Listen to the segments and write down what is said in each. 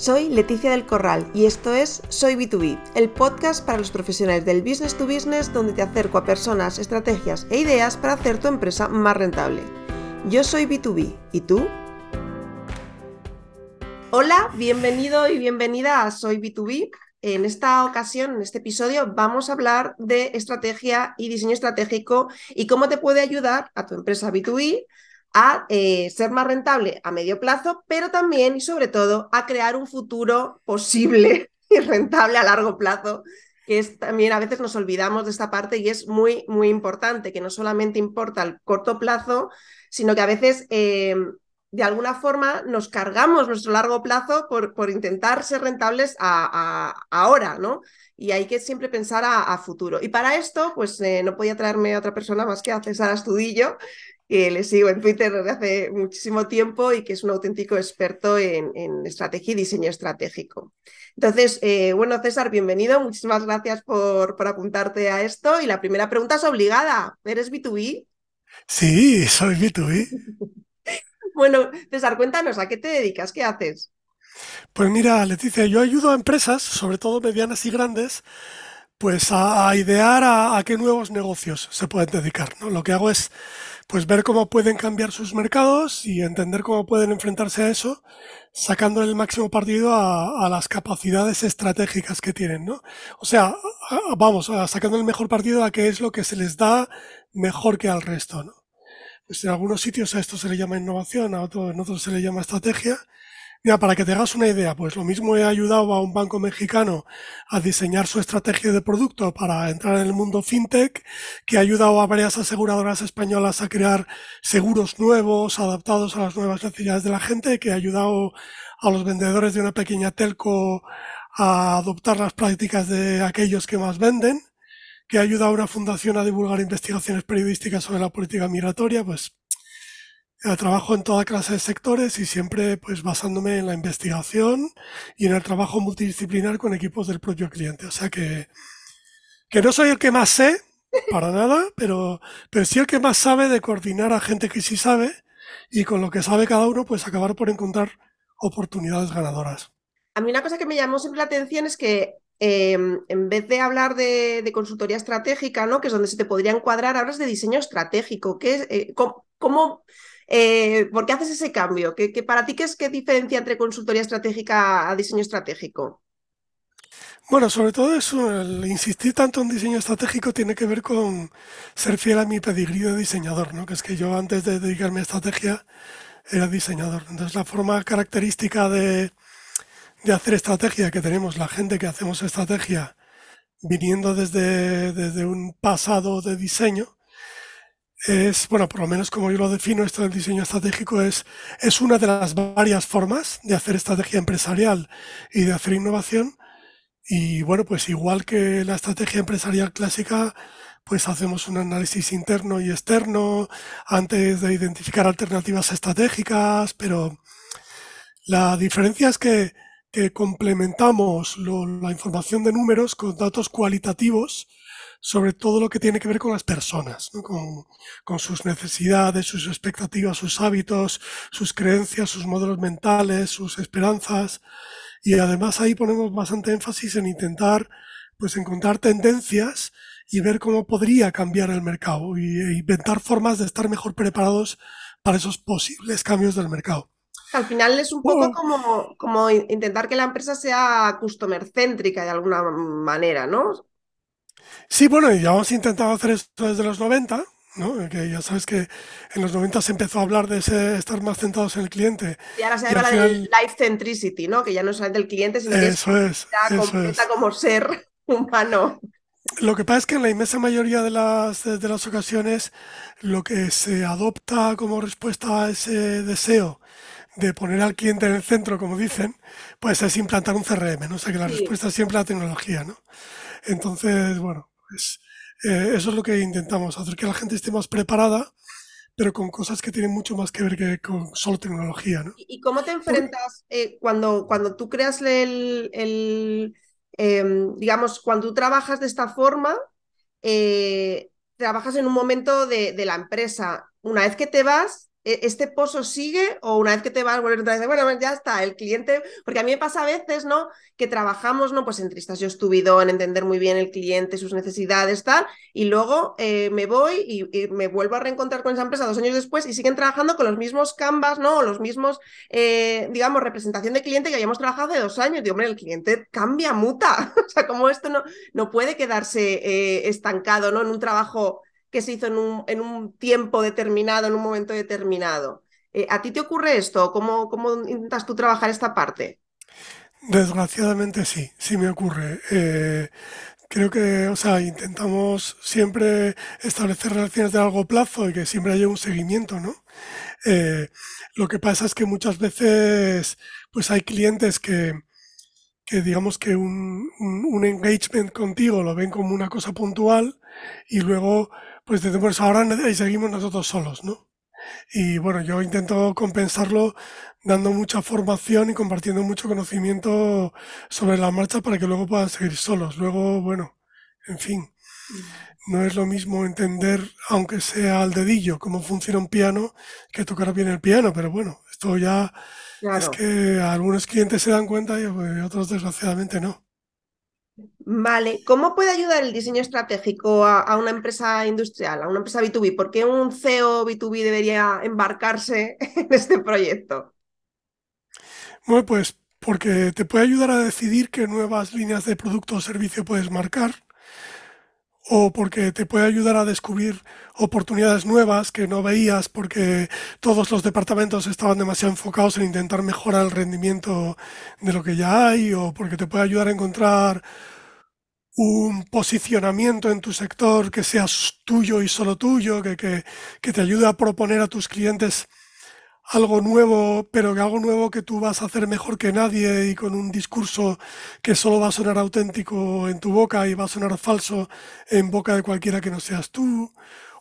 Soy Leticia del Corral y esto es Soy B2B, el podcast para los profesionales del business to business donde te acerco a personas, estrategias e ideas para hacer tu empresa más rentable. Yo soy B2B, ¿y tú? Hola, bienvenido y bienvenida a Soy B2B. En esta ocasión, en este episodio, vamos a hablar de estrategia y diseño estratégico y cómo te puede ayudar a tu empresa B2B a eh, ser más rentable a medio plazo, pero también y sobre todo a crear un futuro posible y rentable a largo plazo, que es también a veces nos olvidamos de esta parte y es muy, muy importante, que no solamente importa el corto plazo, sino que a veces eh, de alguna forma nos cargamos nuestro largo plazo por, por intentar ser rentables a, ahora, ¿no? Y hay que siempre pensar a, futuro. Y para esto, pues eh, no podía traerme a otra persona más que a César Astudillo, que le sigo en Twitter desde hace muchísimo tiempo y que es un auténtico experto en, estrategia y diseño estratégico. Entonces, eh, bueno, César, bienvenido. Muchísimas gracias por, por apuntarte a esto. Y la primera pregunta es obligada. ¿Eres B2B? Sí, soy B2B. bueno, César, cuéntanos, ¿a qué te dedicas? ¿Qué haces? Pues mira, Leticia, yo ayudo a empresas, sobre todo medianas y grandes, pues a, idear a, a, qué nuevos negocios se pueden dedicar. ¿no? Lo que hago es pues ver cómo pueden cambiar sus mercados y entender cómo pueden enfrentarse a eso, sacando el máximo partido a, las capacidades estratégicas que tienen, ¿no? O sea, vamos, sacando el mejor partido a qué es lo que se les da mejor que al resto, ¿no? Pues en algunos sitios a esto se le llama innovación, a otros, en otros se le llama estrategia, Mira, para que te hagas una idea, pues lo mismo he ayudado a un banco mexicano a diseñar su estrategia de producto para entrar en el mundo fintech, que ha ayudado a varias aseguradoras españolas a crear seguros nuevos, adaptados a las nuevas necesidades de la gente, que ha ayudado a los vendedores de una pequeña telco a adoptar las prácticas de aquellos que más venden, que ha ayudado a una fundación a divulgar investigaciones periodísticas sobre la política migratoria, pues trabajo en toda clase de sectores y siempre pues basándome en la investigación y en el trabajo multidisciplinar con equipos del propio cliente. O sea que, que no soy el que más sé, para nada, pero, pero sí el que más sabe de coordinar a gente que sí sabe y con lo que sabe cada uno pues acabar por encontrar oportunidades ganadoras. A mí una cosa que me llamó siempre la atención es que em, en vez de hablar de, consultoría estratégica, ¿no? que es donde se te podría encuadrar, hablas de diseño estratégico. ¿Qué eh, cómo, eh, ¿Por qué haces ese cambio? ¿Qué, para ti qué es qué diferencia entre consultoría estratégica a diseño estratégico? Bueno, sobre todo eso, el insistir tanto en diseño estratégico tiene que ver con ser fiel a mi pedigrí de diseñador, ¿no? Que es que yo antes de dedicarme a estrategia era diseñador. Entonces la forma característica de, de hacer estrategia que tenemos la gente que hacemos estrategia viniendo desde, desde un pasado de diseño, es, bueno, por lo menos como yo lo defino, esto del diseño estratégico es, es una de las varias formas de hacer estrategia empresarial y de hacer innovación. Y bueno, pues igual que la estrategia empresarial clásica, pues hacemos un análisis interno y externo antes de identificar alternativas estratégicas, pero la diferencia es que, que complementamos la información de números con datos cualitativos sobre todo lo que tiene que ver con las personas, con, sus necesidades, sus expectativas, sus hábitos, sus creencias, sus modelos mentales, sus esperanzas. Y además ahí ponemos bastante énfasis en intentar pues encontrar tendencias y ver cómo podría cambiar el mercado y, e inventar formas de estar mejor preparados para esos posibles cambios del mercado. Al final es un poco como, como intentar que la empresa sea customer céntrica de alguna manera, ¿no? Sí, bueno, ya hemos intentado hacer esto desde los 90, ¿no? Que ya sabes que en los 90 se empezó a hablar de estar más centrados en el cliente. Y ahora se habla del life centricity, ¿no? Que ya no es del cliente, sino que es, completa como ser humano. Lo que pasa es que en la inmensa mayoría de las, de las ocasiones lo que se adopta como respuesta a ese deseo de poner al cliente en el centro, como dicen, pues es implantar un CRM, ¿no? O sea que la respuesta es siempre la tecnología, ¿no? Entonces, bueno, pues eh, eso es lo que intentamos, hacer que la gente esté más preparada, pero con cosas que tienen mucho más que ver que con solo tecnología. ¿no? ¿Y cómo te enfrentas eh, cuando, cuando tú creas el, el em, digamos, cuando tú trabajas de esta forma, eh, trabajas en un momento de, de, la empresa. Una vez que te vas, ¿e-, ¿este pozo sigue o una vez que te vas a volver otra vez, bueno, ya está, el cliente, porque a mí me pasa a veces, ¿no? Que trabajamos, ¿no? Pues en Tristas yo estuve en entender muy bien el cliente, sus necesidades, tal, y luego eh, me voy y, me vuelvo a reencontrar con esa empresa dos años después y siguen trabajando con los mismos canvas, ¿no? O los mismos, eh, digamos, representación de cliente que habíamos trabajado hace dos años. Digo, hombre, el cliente cambia, muta. o sea, como esto no, no puede quedarse eh, estancado, ¿no? En un trabajo que se hizo en un, en un tiempo determinado, en un momento determinado. Eh, ¿A ti te ocurre esto? ¿Cómo, ¿Cómo intentas tú trabajar esta parte? Desgraciadamente sí, sí me ocurre. Eh, creo que, o sea, intentamos siempre establecer relaciones de largo plazo y que siempre haya un seguimiento, ¿no? Eh, lo que pasa es que muchas veces, pues hay clientes que, que digamos que un, un, un engagement contigo lo ven como una cosa puntual y luego pues pues ahora seguimos nosotros solos, ¿no? Y bueno, yo intento compensarlo dando mucha formación y compartiendo mucho conocimiento sobre la marcha para que luego puedan seguir solos. Luego, bueno, en fin, no es lo mismo entender, aunque sea al dedillo, cómo funciona un piano, que tocar bien el piano, pero bueno, esto ya es que algunos clientes se dan cuenta y otros desgraciadamente no. Vale, ¿cómo puede ayudar el diseño estratégico a, una empresa industrial, a una empresa B2B? ¿Por qué un CEO B2B debería embarcarse en este proyecto? Bueno, pues porque te puede ayudar a decidir qué nuevas líneas de producto o servicio puedes marcar, o porque te puede ayudar a descubrir oportunidades nuevas que no veías porque todos los departamentos estaban demasiado enfocados en intentar mejorar el rendimiento de lo que ya hay, o porque te puede ayudar a encontrar un posicionamiento en tu sector que sea tuyo y solo tuyo, que, que, que, te ayude a proponer a tus clientes algo nuevo, pero que algo nuevo que tú vas a hacer mejor que nadie y con un discurso que solo va a sonar auténtico en tu boca y va a sonar falso en boca de cualquiera que no seas tú,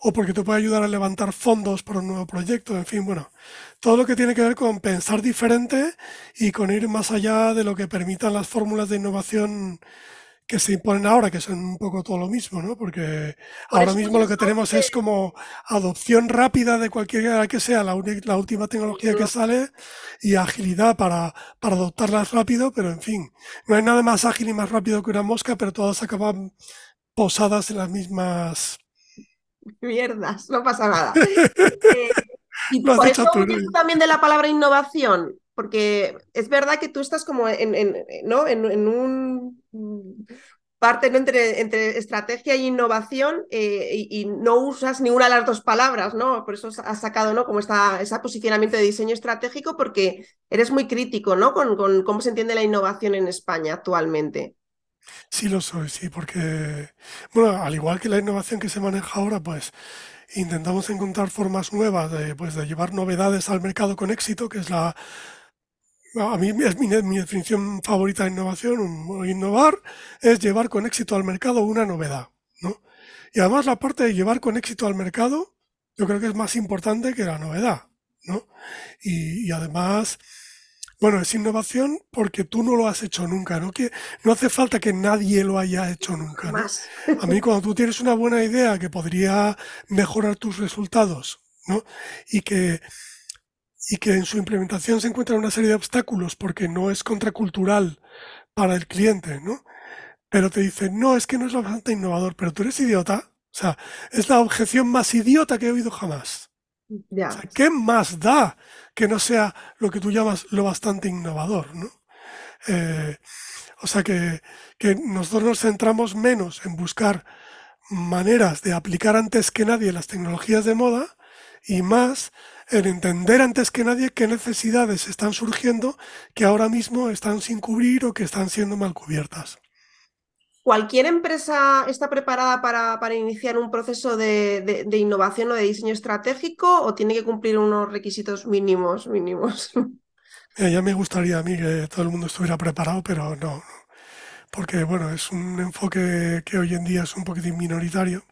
o porque te puede ayudar a levantar fondos para un nuevo proyecto, en fin, bueno, todo lo que tiene que ver con pensar diferente y con ir más allá de lo que permitan las fórmulas de innovación que se imponen ahora, que son un poco todo lo mismo, ¿no? Porque ahora mismo lo que tenemos es como adopción rápida de cualquiera que sea la, la última tecnología que sale y agilidad para, para adoptarlas rápido, pero en fin, no hay nada más ágil y más rápido que una mosca, pero todas acaban posadas en las mismas... Mierdas, no pasa nada. eh, y por eso también de la palabra innovación, porque es verdad que tú estás como en, ¿no? en, un parte entre, entre, estrategia e innovación eh, y, no usas ninguna de las dos palabras, ¿no? Por eso has sacado, ¿no? Como ese posicionamiento de diseño estratégico porque eres muy crítico, ¿no? Con, con, cómo se entiende la innovación en España actualmente. Sí lo soy, sí, porque, bueno, al igual que la innovación que se maneja ahora, pues intentamos encontrar formas nuevas de, pues, de llevar novedades al mercado con éxito, que es la, a mí es mi, definición favorita de innovación. Innovar es llevar con éxito al mercado una novedad, ¿no? Y además la parte de llevar con éxito al mercado, yo creo que es más importante que la novedad, ¿no? Y, además, bueno, es innovación porque tú no lo has hecho nunca, ¿no? Que no hace falta que nadie lo haya hecho nunca, ¿no? A mí cuando tú tienes una buena idea que podría mejorar tus resultados, ¿no? Y que y que en su implementación se encuentran una serie de obstáculos porque no es contracultural para el cliente, ¿no? Pero te dicen, no, es que no es lo bastante innovador, pero tú eres idiota. O sea, es la objeción más idiota que he oído jamás. O sea, ¿qué más da que no sea lo que tú llamas lo bastante innovador, ¿no? Eh, o sea que, que nosotros nos centramos menos en buscar maneras de aplicar antes que nadie las tecnologías de moda y más en entender antes que nadie qué necesidades están surgiendo que ahora mismo están sin cubrir o que están siendo mal cubiertas. ¿Cualquier empresa está preparada para, para iniciar un proceso de, de, innovación o de diseño estratégico o tiene que cumplir unos requisitos mínimos? mínimos? ya me gustaría a mí que todo el mundo estuviera preparado, pero no, porque bueno, es un enfoque que hoy en día es un poquitín minoritario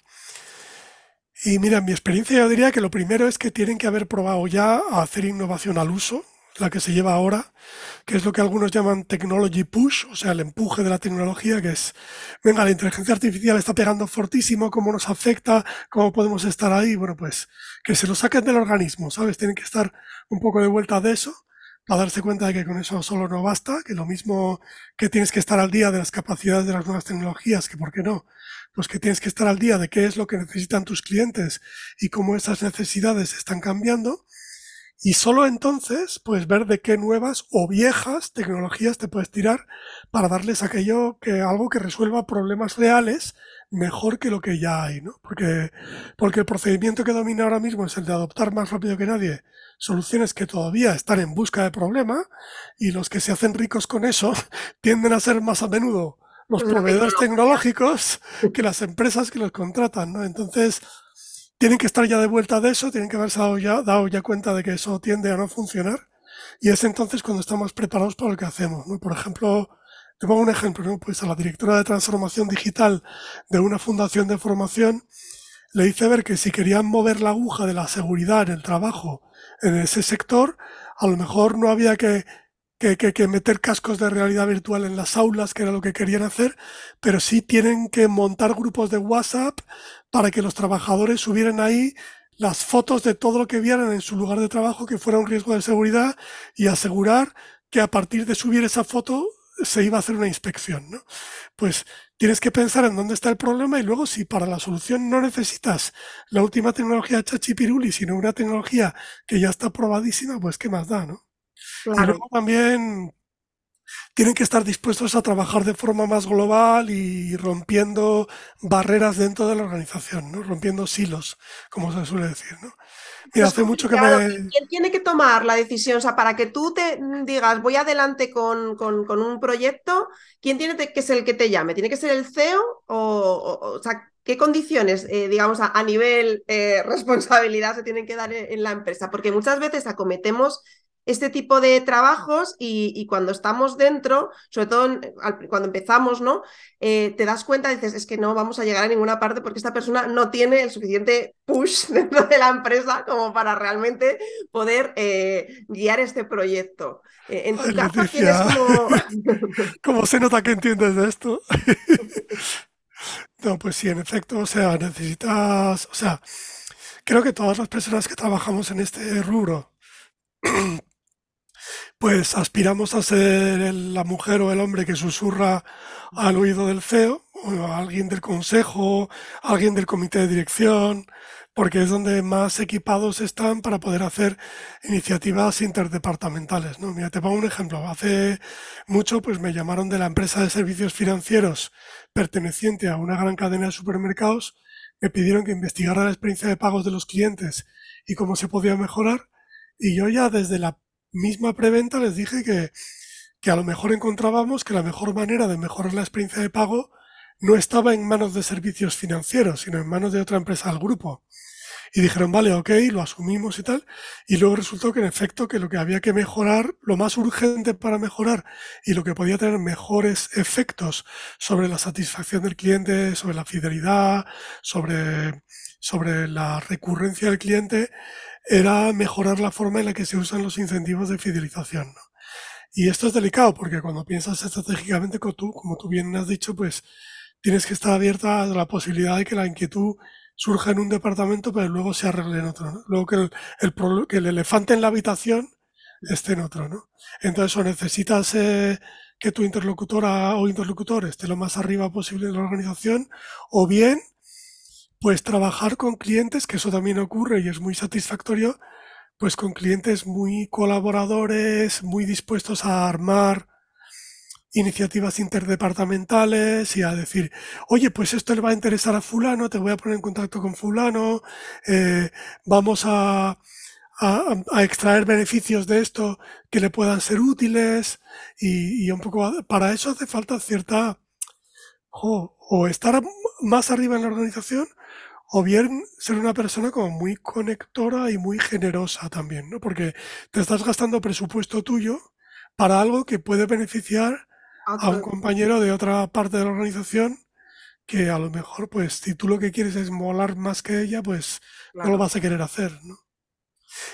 y mira, en mi experiencia yo diría que lo primero es que tienen que haber probado ya a hacer innovación al uso. La que se lleva ahora, que es lo que algunos llaman technology push, o sea, el empuje de la tecnología, que es, venga, la inteligencia artificial está pegando fortísimo, cómo nos afecta, cómo podemos estar ahí, bueno, pues que se lo saquen del organismo, ¿sabes? Tienen que estar un poco de vuelta de eso para darse cuenta de que con eso solo no basta, que lo mismo que tienes que estar al día de las capacidades de las nuevas tecnologías, que por qué no, pues que tienes que estar al día de qué es lo que necesitan tus clientes y cómo esas necesidades están cambiando. Y solo entonces, pues ver de qué nuevas o viejas tecnologías te puedes tirar para darles aquello que, algo que resuelva problemas reales mejor que lo que ya hay, ¿no? Porque, porque el procedimiento que domina ahora mismo es el de adoptar más rápido que nadie soluciones que todavía están en busca de problema y los que se hacen ricos con eso tienden a ser más a menudo los proveedores tecnológicos que las empresas que los contratan, ¿no? Entonces, tienen que estar ya de vuelta de eso, tienen que haberse dado ya, dado ya cuenta de que eso tiende a no funcionar. Y es entonces cuando estamos preparados para lo que hacemos. ¿no? Por ejemplo, te pongo un ejemplo, ¿no? pues a la directora de transformación digital de una fundación de formación le hice ver que si querían mover la aguja de la seguridad en el trabajo en ese sector, a lo mejor no había que que, que, meter cascos de realidad virtual en las aulas, que era lo que querían hacer, pero sí tienen que montar grupos de WhatsApp para que los trabajadores subieran ahí las fotos de todo lo que vieran en su lugar de trabajo que fuera un riesgo de seguridad y asegurar que a partir de subir esa foto se iba a hacer una inspección, ¿no? Pues tienes que pensar en dónde está el problema y luego si para la solución no necesitas la última tecnología chachipiruli, sino una tecnología que ya está probadísima, pues qué más da, ¿no? También tienen que estar dispuestos a trabajar de forma más global y rompiendo barreras dentro de la organización, ¿no? Rompiendo silos, como se suele decir, ¿no? Mira, hace mucho que me... ¿Quién tiene que tomar la decisión? O sea, para que tú te digas, voy adelante con, con, un proyecto, ¿quién tiene que ser el que te llame? ¿Tiene que ser el CEO? O, o, sea, ¿qué condiciones, eh, digamos, a, nivel eh, responsabilidad se tienen que dar en la empresa? Porque muchas veces acometemos este tipo de trabajos y, cuando estamos dentro, sobre todo cuando empezamos, ¿no? Eh, te das cuenta, dices, es que no vamos a llegar a ninguna parte porque esta persona no tiene el suficiente push dentro de la empresa como para realmente poder eh, guiar este proyecto. Eh, en tu caso tienes como... ¿Cómo se nota que entiendes de esto? no, pues sí, en efecto, o sea, necesitas, o sea, creo que todas las personas que trabajamos en este rubro pues aspiramos a ser la mujer o el hombre que susurra al oído del CEO, o a alguien del consejo, alguien del comité de dirección, porque es donde más equipados están para poder hacer iniciativas interdepartamentales. ¿no? Mira, te pongo un ejemplo. Hace mucho pues me llamaron de la empresa de servicios financieros perteneciente a una gran cadena de supermercados, me pidieron que investigara la experiencia de pagos de los clientes y cómo se podía mejorar. Y yo ya desde la misma preventa les dije que, que a lo mejor encontrábamos que la mejor manera de mejorar la experiencia de pago no estaba en manos de servicios financieros, sino en manos de otra empresa del grupo. Y dijeron, vale, ok, lo asumimos y tal. Y luego resultó que en efecto que lo que había que mejorar, lo más urgente para mejorar y lo que podía tener mejores efectos sobre la satisfacción del cliente, sobre la fidelidad, sobre, sobre la recurrencia del cliente, era mejorar la forma en la que se usan los incentivos de fidelización. Y esto es delicado porque cuando piensas estratégicamente, como tú, como tú bien has dicho, pues tienes que estar abierta a la posibilidad de que la inquietud surja en un departamento, pero luego se arregle en otro. ¿no? Luego que el, el, el elefante en la habitación esté en otro. ¿no? Entonces, o necesitas eh, que tu interlocutora o interlocutor esté lo más arriba posible en la organización, o bien pues trabajar con clientes, que eso también ocurre y es muy satisfactorio, pues con clientes muy colaboradores, muy dispuestos a armar iniciativas interdepartamentales y a decir, oye, pues esto le va a interesar a fulano, te voy a poner en contacto con fulano, eh, vamos a, a, extraer beneficios de esto que le puedan ser útiles y, un poco para eso hace falta cierta o estar más arriba en la organización o bien ser una persona como muy conectora y muy generosa también, ¿no? Porque te estás gastando presupuesto tuyo para algo que puede beneficiar a un compañero de otra parte de la organización que a lo mejor, pues, si tú lo que quieres es molar más que ella, pues no lo vas a querer hacer, ¿no?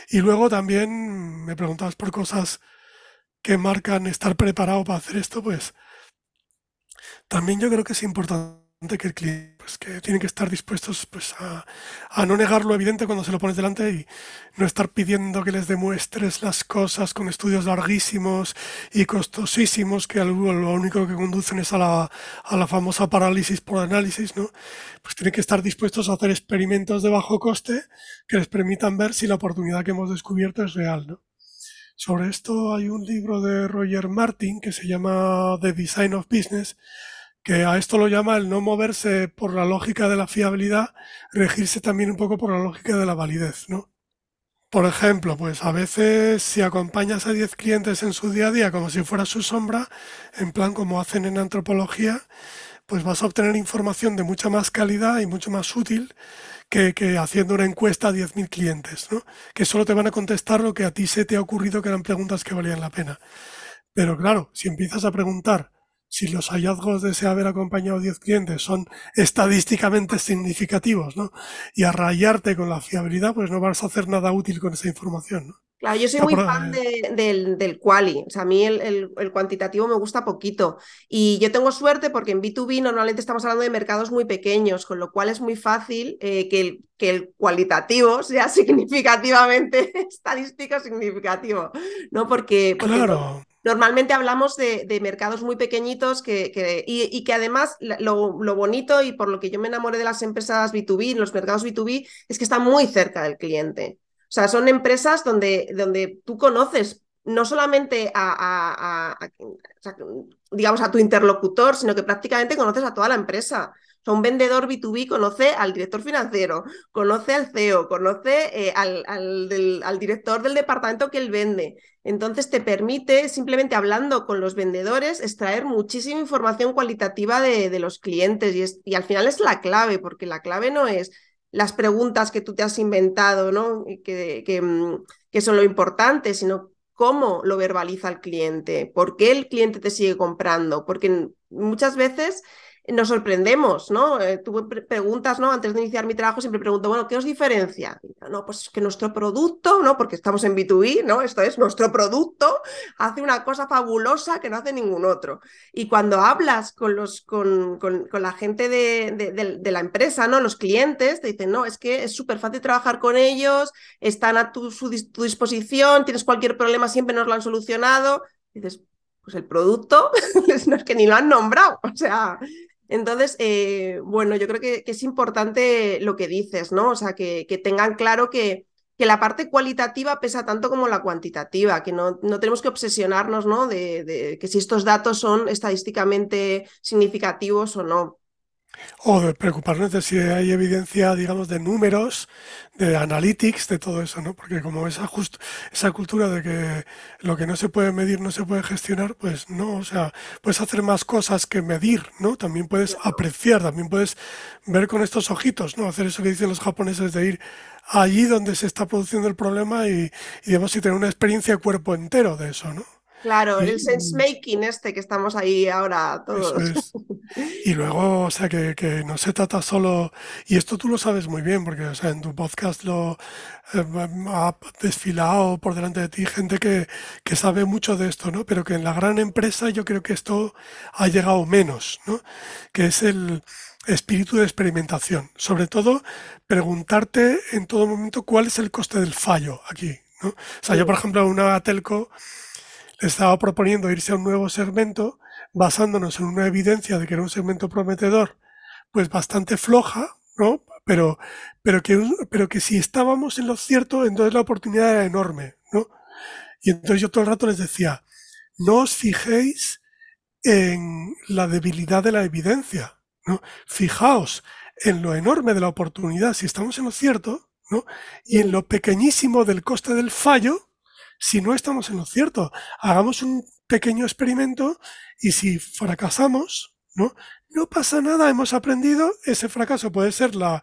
Y luego también me preguntabas por cosas que marcan estar preparado para hacer esto, pues también yo creo que es importante que el cliente, pues que tienen que estar dispuestos pues a, a, no negar lo evidente cuando se lo pones delante y no estar pidiendo que les demuestres las cosas con estudios larguísimos y costosísimos que lo, lo único que conducen es a la, a la famosa parálisis por análisis, ¿no? Pues tienen que estar dispuestos a hacer experimentos de bajo coste que les permitan ver si la oportunidad que hemos descubierto es real, ¿no? Sobre esto hay un libro de Roger Martin que se llama The Design of Business, que a esto lo llama el no moverse por la lógica de la fiabilidad, regirse también un poco por la lógica de la validez, ¿no? Por ejemplo, pues a veces si acompañas a 10 clientes en su día a día como si fuera su sombra, en plan como hacen en antropología, pues vas a obtener información de mucha más calidad y mucho más útil que, que haciendo una encuesta a 10.000 clientes, ¿no? Que solo te van a contestar lo que a ti se te ha ocurrido que eran preguntas que valían la pena. Pero claro, si empiezas a preguntar si los hallazgos de ese haber acompañado 10 clientes son estadísticamente significativos, ¿no? Y a rayarte con la fiabilidad, pues no vas a hacer nada útil con esa información, ¿no? Claro, yo soy muy fan de, del, del, quali, o sea, a mí el, el, el, cuantitativo me gusta poquito y yo tengo suerte porque en B2B normalmente estamos hablando de mercados muy pequeños, con lo cual es muy fácil eh, que, el, que el cualitativo sea significativamente estadístico significativo, ¿no? Porque, porque claro. Normalmente hablamos de, mercados muy pequeñitos que, y, que además lo, bonito y por lo que yo me enamoré de las empresas B2B, los mercados B2B, es que están muy cerca del cliente. O sea, son empresas donde, donde tú conoces no solamente a, digamos, a tu interlocutor, sino que prácticamente conoces a toda la empresa. O sea, un vendedor B2B conoce al director financiero, conoce al CEO, conoce eh, al, al, director del departamento que él vende. Entonces te permite, simplemente hablando con los vendedores, extraer muchísima información cualitativa de, los clientes. Y, es, y al final es la clave, porque la clave no es las preguntas que tú te has inventado, ¿no? Que, que, mm, que son lo importante, sino cómo lo verbaliza el cliente, por qué el cliente te sigue comprando, porque muchas veces nos sorprendemos, ¿no? Eh, tú preguntas, ¿no? Antes de iniciar mi trabajo siempre pregunto, bueno, ¿qué os diferencia? No, pues que nuestro producto, ¿no? Porque estamos en B2B, ¿no? Esto es, nuestro producto hace una cosa fabulosa que no hace ningún otro. Y cuando hablas con, los, con, con, con la gente de, de, de, la empresa, ¿no? Los clientes te dicen, no, es que es súper fácil trabajar con ellos, están a tu, su, tu disposición, tienes cualquier problema, siempre nos lo han solucionado. Dices, pues el producto no es que ni lo han nombrado, o sea, entonces, eh, bueno, yo creo que, es importante lo que dices, ¿no? O sea, que, tengan claro que, que, la parte cualitativa pesa tanto como la cuantitativa, que no, no tenemos que obsesionarnos, ¿no? De, de, que si estos datos son estadísticamente significativos o no. O de preocuparnos de si hay evidencia, digamos, de números, de analytics, de todo eso, ¿no? Porque como esa, just, esa cultura de que lo que no se puede medir no se puede gestionar, pues no, o sea, puedes hacer más cosas que medir, ¿no? También puedes apreciar, también puedes ver con estos ojitos, ¿no? Hacer eso que dicen los japoneses de ir allí donde se está produciendo el problema y, y digamos, si tener una experiencia cuerpo entero de eso, ¿no? Claro, y, el sense making este que estamos ahí ahora todos. Es. Y luego, o sea, que, que, no se trata solo, y esto tú lo sabes muy bien, porque o sea, en tu podcast lo eh, ha desfilado por delante de ti gente que, que sabe mucho de esto, ¿no? Pero que en la gran empresa yo creo que esto ha llegado menos, ¿no? Que es el espíritu de experimentación. Sobre todo, preguntarte en todo momento cuál es el coste del fallo aquí, ¿no? O sea, yo, por ejemplo, una telco estaba proponiendo irse a un nuevo segmento basándonos en una evidencia de que era un segmento prometedor, pues bastante floja, ¿no? Pero, pero, que, pero que si estábamos en lo cierto, entonces la oportunidad era enorme, ¿no? Y entonces yo todo el rato les decía, no os fijéis en la debilidad de la evidencia, ¿no? Fijaos en lo enorme de la oportunidad si estamos en lo cierto, ¿no? Y en lo pequeñísimo del coste del fallo, si no estamos en lo cierto. Hagamos un pequeño experimento y si fracasamos, ¿no? No pasa nada, hemos aprendido, ese fracaso puede ser la,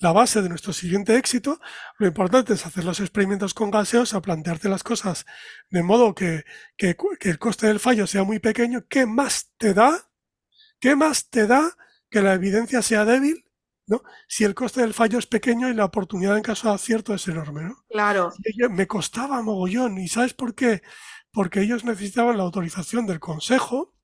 la base de nuestro siguiente éxito. Lo importante es hacer los experimentos con gaseos, a plantearte las cosas de modo que, que el coste del fallo sea muy pequeño. ¿Qué más te da? ¿Qué más te da que la evidencia sea débil? ¿No? Si el coste del fallo es pequeño y la oportunidad en caso de acierto es enorme, ¿no? Claro. me costaba mogollón. ¿Y sabes por qué? Porque ellos necesitaban la autorización del consejo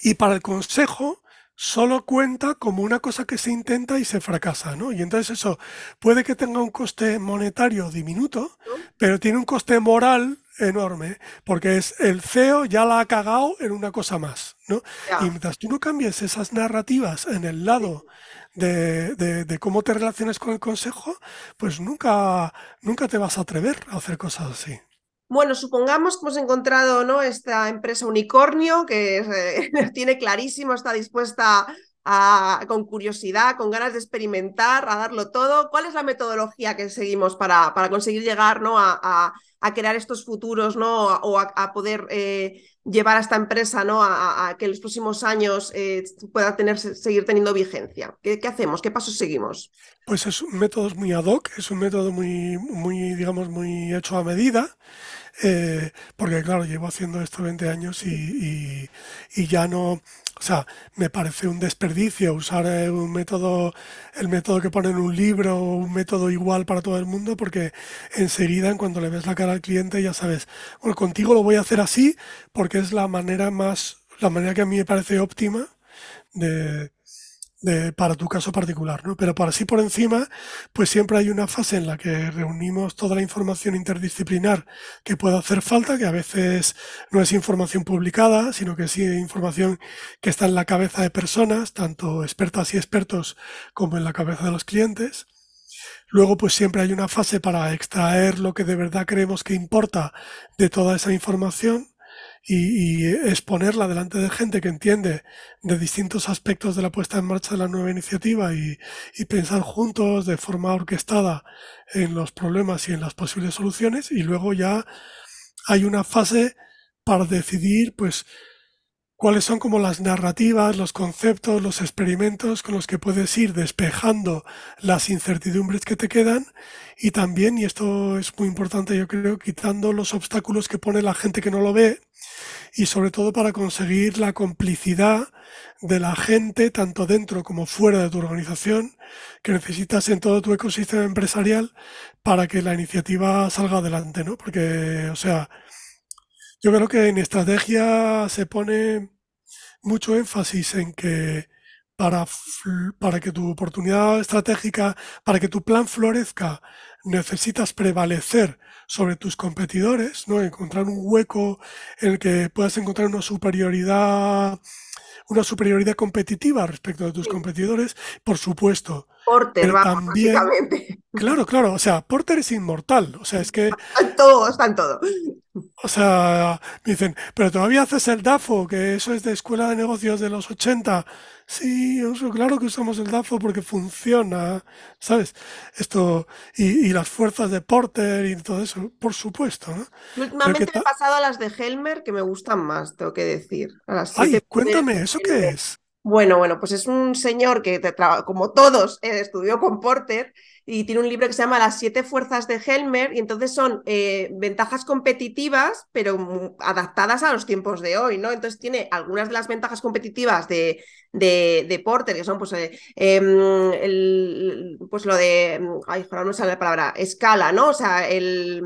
y para el consejo solo cuenta como una cosa que se intenta y se fracasa, ¿no? Y entonces eso puede que tenga un coste monetario diminuto, pero tiene un coste moral enorme, porque es el CEO ya la ha cagado en una cosa más, ¿no? Y mientras tú no cambies esas narrativas en el lado de, de, cómo te relacionas con el consejo, pues nunca, nunca te vas a atrever a hacer cosas así. Bueno, supongamos que hemos encontrado ¿no? esta empresa unicornio que eh, tiene clarísimo, está dispuesta a, con curiosidad, con ganas de experimentar, a darlo todo. ¿Cuál es la metodología que seguimos para, para conseguir llegar ¿no? a, a, crear estos futuros ¿no? o a, poder eh, llevar a esta empresa ¿no? a, que en los próximos años eh, pueda tener, seguir teniendo vigencia? ¿Qué, ¿Qué, hacemos? ¿Qué pasos seguimos? Pues es un método muy ad hoc, es un método muy, muy digamos, muy hecho a medida. Eh, porque claro, llevo haciendo esto 20 años y, ya no, o sea, me parece un desperdicio usar eh, un método, el método que pone en un libro, un método igual para todo el mundo, porque enseguida, en cuanto le ves la cara al cliente, ya sabes, bueno, contigo lo voy a hacer así, porque es la manera más, la manera que a mí me parece óptima de, para tu caso particular, ¿no? Pero por así por encima, pues siempre hay una fase en la que reunimos toda la información interdisciplinar que pueda hacer falta, que a veces no es información publicada, sino que sí información que está en la cabeza de personas, tanto expertas y expertos como en la cabeza de los clientes. Luego, pues siempre hay una fase para extraer lo que de verdad creemos que importa de toda esa información y, exponerla delante de gente que entiende de distintos aspectos de la puesta en marcha de la nueva iniciativa y, pensar juntos de forma orquestada en los problemas y en las posibles soluciones y luego ya hay una fase para decidir pues cuáles son como las narrativas, los conceptos, los experimentos con los que puedes ir despejando las incertidumbres que te quedan y también, y esto es muy importante yo creo, quitando los obstáculos que pone la gente que no lo ve y sobre todo para conseguir la complicidad de la gente, tanto dentro como fuera de tu organización, que necesitas en todo tu ecosistema empresarial para que la iniciativa salga adelante, ¿no? Porque, o sea, yo creo que en estrategia se pone mucho énfasis en que para, para que tu oportunidad estratégica, para que tu plan florezca, necesitas prevalecer sobre tus competidores, ¿no? Encontrar un hueco en el que puedas encontrar una superioridad, una superioridad competitiva respecto de tus competidores, por supuesto. Porter, también, Claro, claro, o sea, Porter es inmortal, o sea, es que... Está en todo, está en todo. O sea, me dicen, pero todavía haces el DAFO, que eso es de Escuela de Negocios de los 80. Sí, claro que usamos el DAFO porque funciona, ¿sabes? Esto, y, las fuerzas de Porter y todo eso, por supuesto, ¿no? Últimamente he pasado a las de Helmer que me gustan más, tengo que decir. Ay, cuéntame, ¿eso qué es? Bueno, bueno, pues es un señor que, como todos, eh, estudió con Porter y tiene un libro que se llama Las siete fuerzas de Helmer y entonces son eh, ventajas competitivas, pero adaptadas a los tiempos de hoy, ¿no? Entonces tiene algunas de las ventajas competitivas de, de, Porter, que son pues, eh, em, pues lo de, ay, ahora no sale la palabra, escala, ¿no? O sea, el...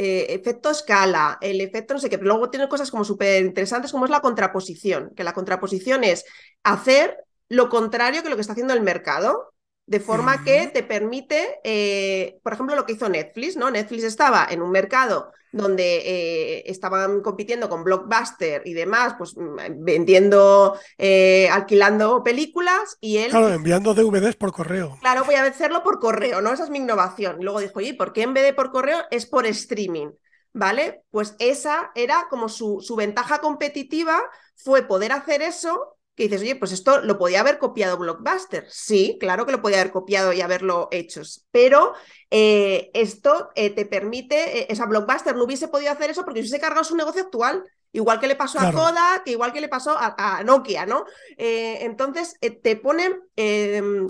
Eh, efecto escala, el efecto no sé qué, pero luego tiene cosas como súper interesantes como es la contraposición, que la contraposición es hacer lo contrario que lo que está haciendo el mercado. De forma que te permite, eh, por ejemplo, lo que hizo Netflix, ¿no? Netflix estaba en un mercado donde eh, estaban compitiendo con Blockbuster y demás, pues mm, vendiendo, eh, alquilando películas y él... Claro, enviando DVDs por correo. Claro, voy a hacerlo por correo, ¿no? Esa es mi innovación. Y luego dijo, oye, ¿por qué en vez de por correo es por streaming? ¿Vale? Pues esa era como su, su ventaja competitiva, fue poder hacer eso que dices, oye, pues esto lo podía haber copiado Blockbuster. Sí, claro que lo podía haber copiado y haberlo hecho, pero eh, esto eh, te permite, eh, esa Blockbuster no hubiese podido hacer eso porque hubiese cargado su negocio actual. Igual que le pasó a Kodak, que igual que le pasó a, Nokia, ¿no? entonces te ponen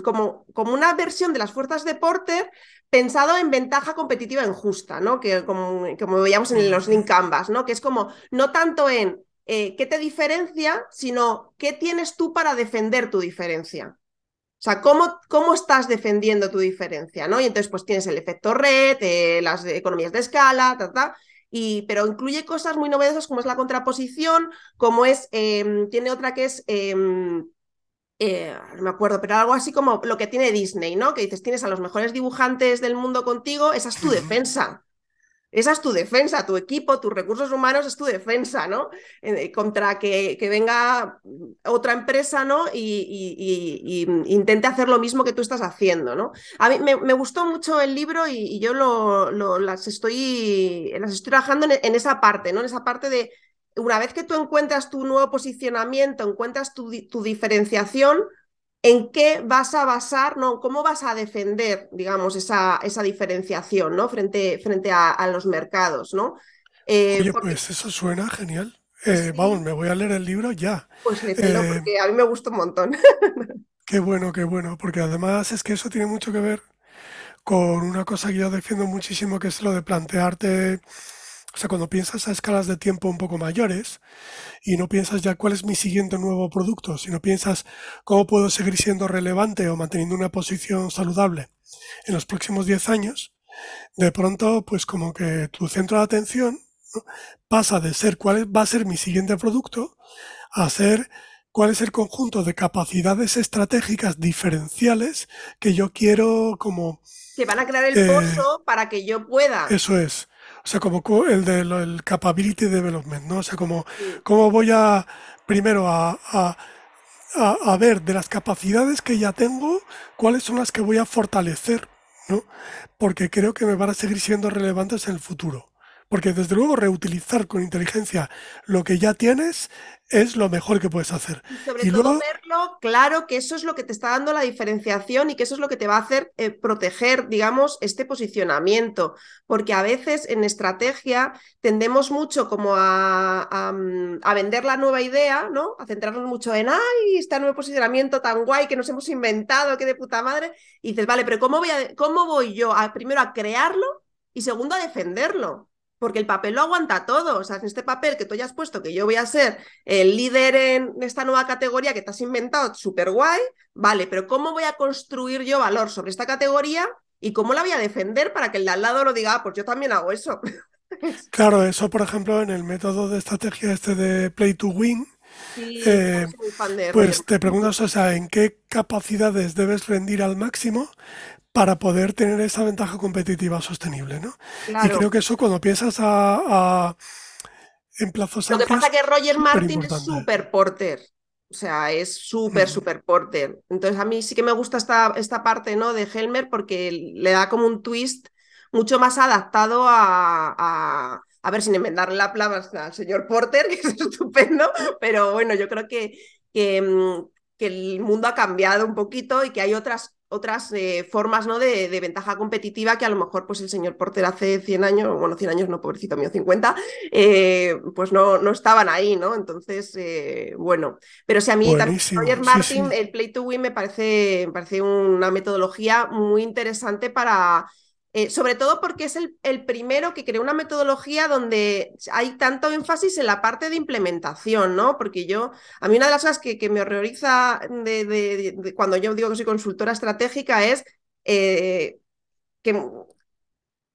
como, como una versión de las fuerzas de Porter pensado en ventaja competitiva injusta, ¿no? Que como, como veíamos en los link canvas, ¿no? Que es como no tanto en eh, qué te diferencia, sino qué tienes tú para defender tu diferencia. O sea, ¿cómo, cómo estás defendiendo tu diferencia, ¿no? Y entonces, pues tienes el efecto red, eh, las economías de escala, ta, ta, y, pero incluye cosas muy novedosas como es la contraposición, como es, em, tiene otra que es, em, eh, no me acuerdo, pero algo así como lo que tiene Disney, ¿no? Que dices, tienes a los mejores dibujantes del mundo contigo, esa es tu defensa. Esa es tu defensa, tu equipo, tus recursos humanos es tu defensa, ¿no? Eh, contra que, que, venga otra empresa, ¿no? Y, y, y, intente hacer lo mismo que tú estás haciendo, ¿no? A mí me, me gustó mucho el libro y, yo lo, lo, las, estoy, las estoy trabajando en, en, esa parte, ¿no? En esa parte de, una vez que tú encuentras tu nuevo posicionamiento, encuentras tu, tu diferenciación, en qué vas a basar, ¿no? ¿Cómo vas a defender, digamos, esa, esa diferenciación, ¿no? Frente, frente a, a los mercados, ¿no? Eh, Oye, porque... pues eso suena genial. Eh, sí. Vamos, me voy a leer el libro ya. Pues léelo, eh, porque a mí me gusta un montón. qué bueno, qué bueno, porque además es que eso tiene mucho que ver con una cosa que yo defiendo muchísimo, que es lo de plantearte o sea, cuando piensas a escalas de tiempo un poco mayores y no piensas ya cuál es mi siguiente nuevo producto, sino piensas cómo puedo seguir siendo relevante o manteniendo una posición saludable en los próximos 10 años, de pronto, pues como que tu centro de atención ¿no? pasa de ser cuál va a ser mi siguiente producto a ser cuál es el conjunto de capacidades estratégicas diferenciales que yo quiero como... Que van a crear el pozo eh, para que yo pueda. Eso es sea, como el el capability development, ¿no? O sea, como cómo voy a primero a, a, a, ver de las capacidades que ya tengo, cuáles son las que voy a fortalecer, ¿no? Porque creo que me van a seguir siendo relevantes en el futuro. Porque desde luego reutilizar con inteligencia lo que ya tienes es lo mejor que puedes hacer. Y sobre y todo luego... verlo claro que eso es lo que te está dando la diferenciación y que eso es lo que te va a hacer eh, proteger, digamos, este posicionamiento. Porque a veces en estrategia tendemos mucho como a, a, a, vender la nueva idea, ¿no? A centrarnos mucho en, ay, este nuevo posicionamiento tan guay que nos hemos inventado, que de puta madre. Y dices, vale, pero ¿cómo voy, a, cómo voy yo a, primero a crearlo y segundo a defenderlo? Porque el papel lo aguanta todo. O sea, en este papel que tú hayas puesto que yo voy a ser el líder en esta nueva categoría que te has inventado, súper guay, vale, pero ¿cómo voy a construir yo valor sobre esta categoría y cómo la voy a defender para que el de al lado lo diga, ah, pues yo también hago eso? claro, eso por ejemplo en el método de estrategia este de Play to Win. Sí, eh, pues te preguntas, o sea, ¿en qué capacidades debes rendir al máximo para poder tener esa ventaja competitiva sostenible, ¿no? Claro. Y creo que eso cuando piensas a, a en plazos Lo que pasa es que Roger Martin es super porter. O sea, es súper, mm. súper porter. Entonces, a mí sí que me gusta esta, esta parte ¿no? de Helmer porque le da como un twist mucho más adaptado a, a, a ver, sin enmendarle la palabra al señor Porter, que es estupendo, pero bueno, yo creo que, que, mm, que el mundo ha cambiado un poquito y que hay otras otras eh, formas ¿no? De, de, ventaja competitiva que a lo mejor pues el señor Porter hace 100 años, bueno, 100 años no, pobrecito mío, 50, eh, pues no, no estaban ahí, ¿no? Entonces, eh, bueno, pero si a mí Buenísimo. también Roger Martin, sí, sí. el Play to Win me parece, me parece una metodología muy interesante para eh, sobre todo porque es el, el, primero que creó una metodología donde hay tanto énfasis en la parte de implementación, ¿no? Porque yo, a mí una de las cosas que, que me horroriza de, cuando yo digo que soy consultora estratégica es eh, que,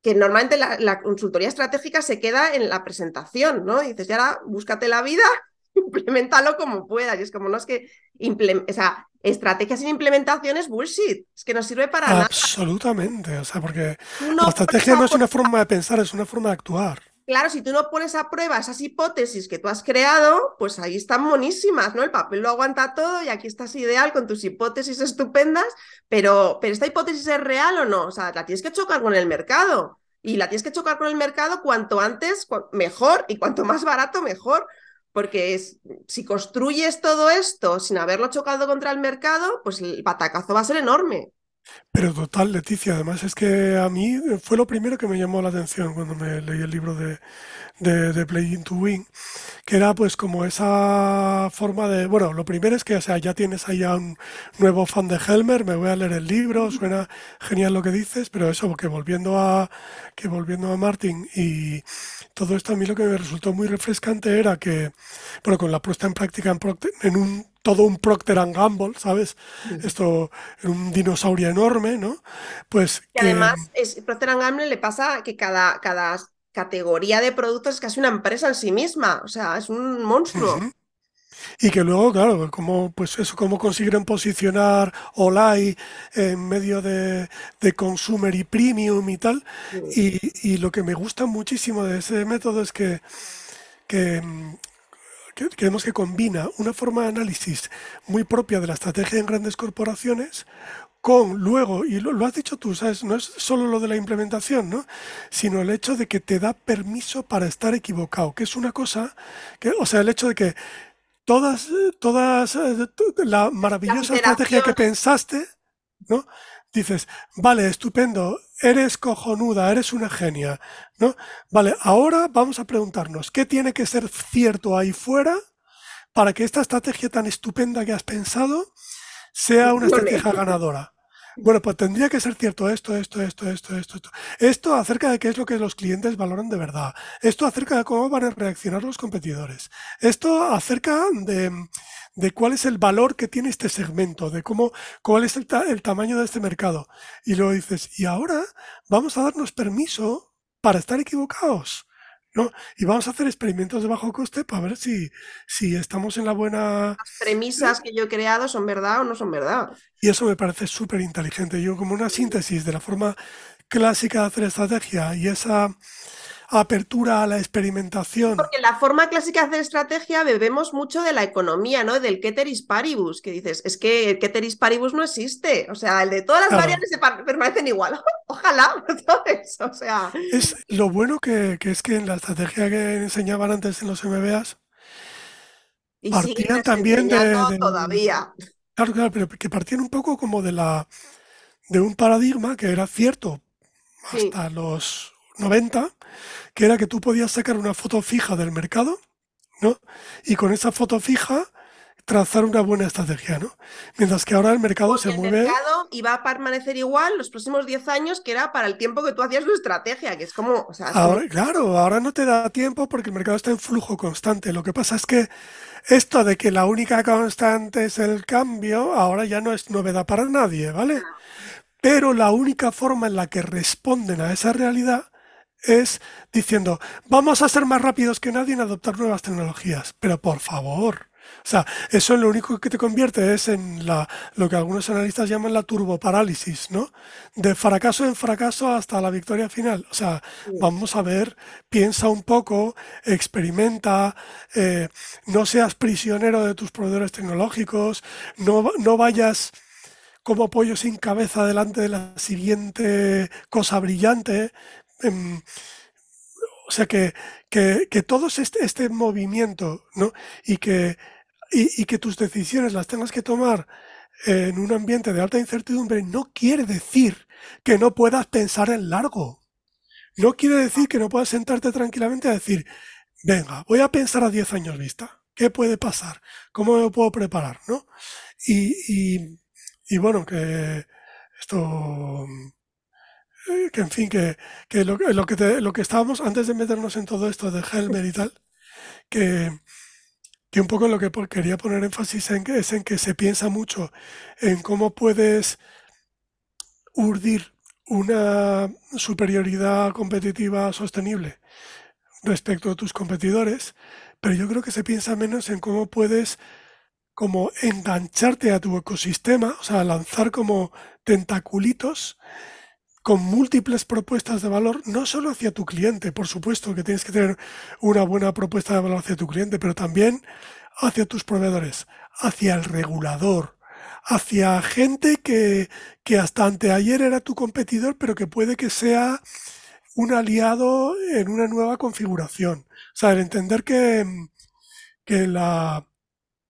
que, normalmente la, la, consultoría estratégica se queda en la presentación, ¿no? Y dices, ya ahora búscate la vida, implementalo como puedas. Y es como, no es que, o sea, estrategia sin implementación es bullshit, es que no sirve para nada. Absolutamente, o sea, porque no la estrategia no es una forma de pensar, es una forma de actuar. Claro, si tú no pones a prueba esas hipótesis que tú has creado, pues ahí están monísimas, ¿no? El papel lo aguanta todo y aquí estás ideal con tus hipótesis estupendas, pero, pero ¿esta hipótesis es real o no? O sea, la tienes que chocar con el mercado. Y la tienes que chocar con el mercado cuanto antes, mejor, y cuanto más barato, mejor, porque es, si construyes todo esto sin haberlo chocado contra el mercado, pues el batacazo va a ser enorme. Pero total, Leticia, además es que a mí fue lo primero que me llamó la atención cuando me leí el libro de, de, de Playing to Win, que era pues como esa forma de, bueno, lo primero es que, o sea, ya tienes ahí a un nuevo fan de Helmer, me voy a leer el libro, suena genial lo que dices, pero eso, que volviendo a, que volviendo a Martin y todo esto a mí lo que me resultó muy refrescante era que, bueno, con la puesta en práctica en, en un todo un Procter and Gamble, ¿sabes? Esto, un dinosaurio enorme, ¿no? Pues y además, es, Procter and Gamble le pasa que cada, cada categoría de productos es casi una empresa en sí misma, o sea, es un monstruo. Y que luego, claro, como, pues eso, cómo consiguieron posicionar Olay en medio de, consumer y premium y tal. Y, lo que me gusta muchísimo de ese método es que, que, que combina una forma de análisis muy propia de la estrategia en grandes corporaciones con luego, y lo, has dicho tú, ¿sabes? No es solo lo de la implementación, ¿no? Sino el hecho de que te da permiso para estar equivocado, que es una cosa, que, o sea, el hecho de que todas, todas, eh, la maravillosa estrategia que pensaste, ¿no? Dices, vale, estupendo, eres cojonuda, eres una genia, ¿no? Vale, ahora vamos a preguntarnos, ¿qué tiene que ser cierto ahí fuera para que esta estrategia tan estupenda que has pensado sea una estrategia ganadora? Bueno, pues tendría que ser cierto esto, esto, esto, esto, esto, esto. Esto acerca de qué es lo que los clientes valoran de verdad. Esto acerca de cómo van a reaccionar los competidores. Esto acerca de, de cuál es el valor que tiene este segmento, de cómo, cuál es el, el tamaño de este mercado. Y luego dices, y ahora vamos a darnos permiso para estar equivocados. ¿No? Y vamos a hacer experimentos de bajo coste para ver si, si estamos en la buena... Las premisas que yo he creado son verdad o no son verdad. Y eso me parece súper inteligente. Yo como una síntesis de la forma clásica de hacer estrategia y esa apertura a la experimentación. Porque la forma clásica de hacer estrategia bebemos mucho de la economía, ¿no? Del Keteris paribus, que dices, es que el Keteris paribus no existe. O sea, el de todas las variables permanecen igual. Ojalá, ¿sabes? O sea. Es lo bueno que, es que en la estrategia que enseñaban antes en los MBAs. partían también de, Todavía. Claro, claro, pero que partían un poco como de la de un paradigma que era cierto hasta los 90, que era que tú podías sacar una foto fija del mercado, ¿no? Y con esa foto fija trazar una buena estrategia, ¿no? Mientras que ahora el mercado se mueve. El mercado iba a permanecer igual los próximos 10 años que era para el tiempo que tú hacías tu estrategia, que es como. Claro, ahora no te da tiempo porque el mercado está en flujo constante. Lo que pasa es que esto de que la única constante es el cambio, ahora ya no es novedad para nadie, ¿vale? Pero la única forma en la que responden a esa realidad es diciendo, vamos a ser más rápidos que nadie en adoptar nuevas tecnologías. Pero por favor, o sea, eso lo único que te convierte es en la, lo que algunos analistas llaman la turboparálisis, ¿no? De fracaso en fracaso hasta la victoria final. O sea, vamos a ver, piensa un poco, experimenta, eh, no seas prisionero de tus proveedores tecnológicos, no, no vayas como pollo sin cabeza delante de la siguiente cosa brillante, Em, o sea, que, que, todo este, este, movimiento, ¿no? Y que, y, que tus decisiones las tengas que tomar en un ambiente de alta incertidumbre no quiere decir que no puedas pensar en largo. No quiere decir que no puedas sentarte tranquilamente a decir, venga, voy a pensar a 10 años vista. ¿Qué puede pasar? ¿Cómo me puedo preparar? ¿no? Y, y, y bueno, que esto que en fin, que, lo, que lo que estábamos, antes de meternos en todo esto de Helmer y tal, que, que un poco lo que quería poner énfasis es en que se piensa mucho en cómo puedes urdir una superioridad competitiva sostenible respecto a tus competidores, pero yo creo que se piensa menos en cómo puedes como engancharte a tu ecosistema, o sea, lanzar como tentaculitos con múltiples propuestas de valor, no solo hacia tu cliente, por supuesto que tienes que tener una buena propuesta de valor hacia tu cliente, pero también hacia tus proveedores, hacia el regulador, hacia gente que, que hasta anteayer era tu competidor, pero que puede que sea un aliado en una nueva configuración. O sea, el entender que, que, la,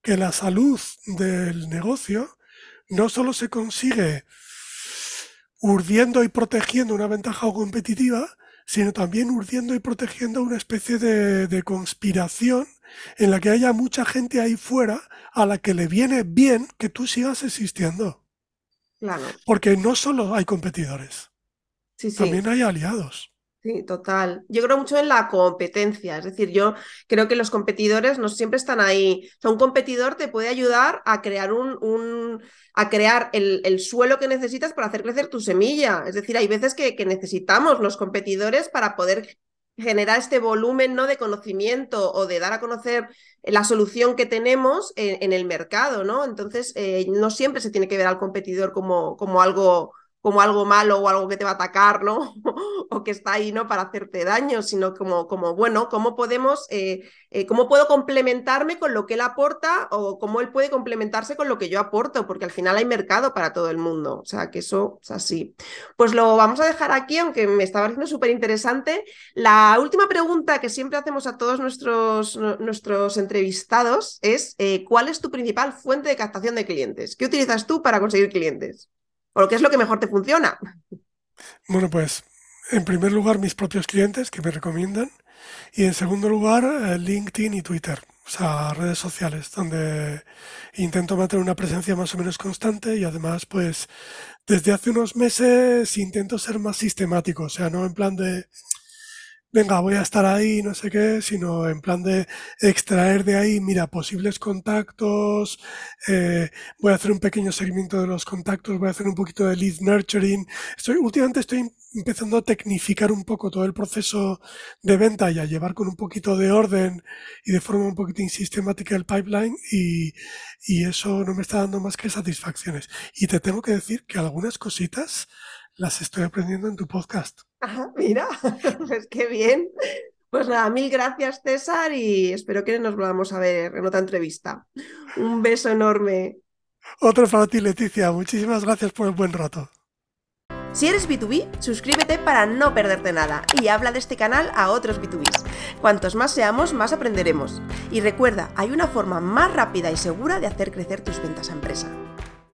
que la salud del negocio no solo se consigue urdiendo y protegiendo una ventaja competitiva, sino también urdiendo y protegiendo una especie de, conspiración en la que haya mucha gente ahí fuera a la que le viene bien que tú sigas existiendo. Claro. Porque no solo hay competidores, también hay aliados. Sí, total. Yo creo mucho en la competencia, es decir, yo creo que los competidores no siempre están ahí. O sea, un competidor te puede ayudar a crear un, un a crear el, el, suelo que necesitas para hacer crecer tu semilla. Es decir, hay veces que, que necesitamos los competidores para poder generar este volumen ¿no? de conocimiento o de dar a conocer la solución que tenemos en, el mercado, ¿no? Entonces, eh, no siempre se tiene que ver al competidor como, como algo como algo malo o algo que te va a atacar, ¿no? o que está ahí, ¿no? Para hacerte daño, sino como, como bueno, ¿cómo podemos, eh, eh, cómo puedo complementarme con lo que él aporta o cómo él puede complementarse con lo que yo aporto? Porque al final hay mercado para todo el mundo, o sea, que eso es así. Pues lo vamos a dejar aquí, aunque me estaba pareciendo súper interesante. La última pregunta que siempre hacemos a todos nuestros, nuestros entrevistados es, eh, ¿cuál es tu principal fuente de captación de clientes? ¿Qué utilizas tú para conseguir clientes? ¿O qué es lo que mejor te funciona? Bueno, pues en primer lugar mis propios clientes que me recomiendan y en segundo lugar eh, LinkedIn y Twitter, o sea, redes sociales donde intento mantener una presencia más o menos constante y además pues desde hace unos meses intento ser más sistemático, o sea, no en plan de venga, voy a estar ahí, no sé qué, sino en plan de extraer de ahí, mira, posibles contactos, eh, voy a hacer un pequeño seguimiento de los contactos, voy a hacer un poquito de lead nurturing. Estoy, últimamente estoy empezando a tecnificar un poco todo el proceso de venta y a llevar con un poquito de orden y de forma un poquito sistemática el pipeline y, y eso no me está dando más que satisfacciones. Y te tengo que decir que algunas cositas las estoy aprendiendo en tu podcast. Ajá, mira, pues qué bien. Pues nada, mil gracias César y espero que nos volvamos a ver en otra entrevista. Un beso enorme. Otro para ti, Leticia. Muchísimas gracias por el buen rato. Si eres B2B, suscríbete para no perderte nada y habla de este canal a otros B2Bs. Cuantos más seamos, más aprenderemos. Y recuerda, hay una forma más rápida y segura de hacer crecer tus ventas a empresa.